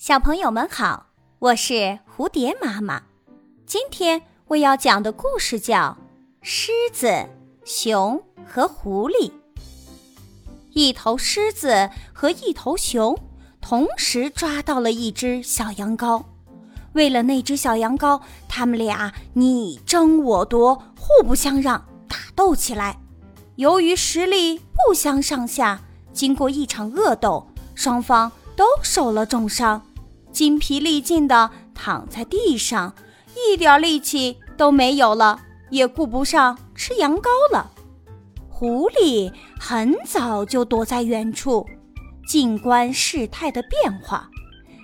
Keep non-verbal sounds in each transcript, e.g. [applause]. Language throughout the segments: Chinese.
小朋友们好，我是蝴蝶妈妈。今天我要讲的故事叫《狮子、熊和狐狸》。一头狮子和一头熊同时抓到了一只小羊羔，为了那只小羊羔，他们俩你争我夺，互不相让，打斗起来。由于实力不相上下，经过一场恶斗，双方都受了重伤。筋疲力尽地躺在地上，一点力气都没有了，也顾不上吃羊羔了。狐狸很早就躲在远处，静观事态的变化。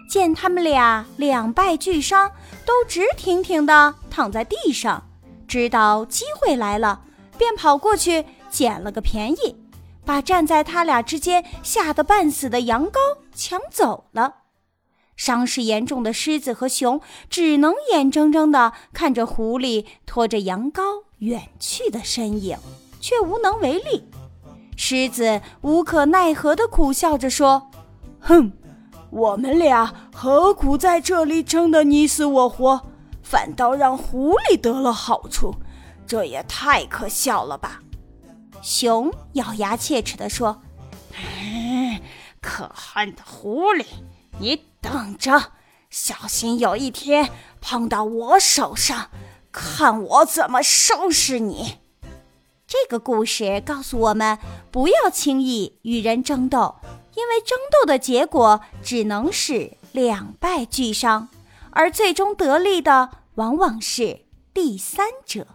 见他们俩两败俱伤，都直挺挺地躺在地上，知道机会来了，便跑过去捡了个便宜，把站在他俩之间吓得半死的羊羔抢走了。伤势严重的狮子和熊只能眼睁睁地看着狐狸拖着羊羔远去的身影，却无能为力。狮子无可奈何地苦笑着说：“哼，我们俩何苦在这里争得你死我活，反倒让狐狸得了好处？这也太可笑了吧！”熊咬牙切齿地说：“ [laughs] 可恨的狐狸！”你等着，小心有一天碰到我手上，看我怎么收拾你！这个故事告诉我们，不要轻易与人争斗，因为争斗的结果只能是两败俱伤，而最终得利的往往是第三者。